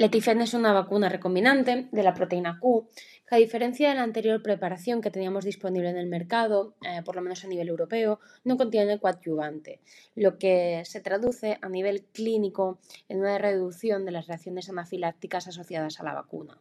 Letifen es una vacuna recombinante de la proteína Q que a diferencia de la anterior preparación que teníamos disponible en el mercado, eh, por lo menos a nivel europeo, no contiene coadyuvante, lo que se traduce a nivel clínico en una reducción de las reacciones anafilácticas asociadas a la vacuna.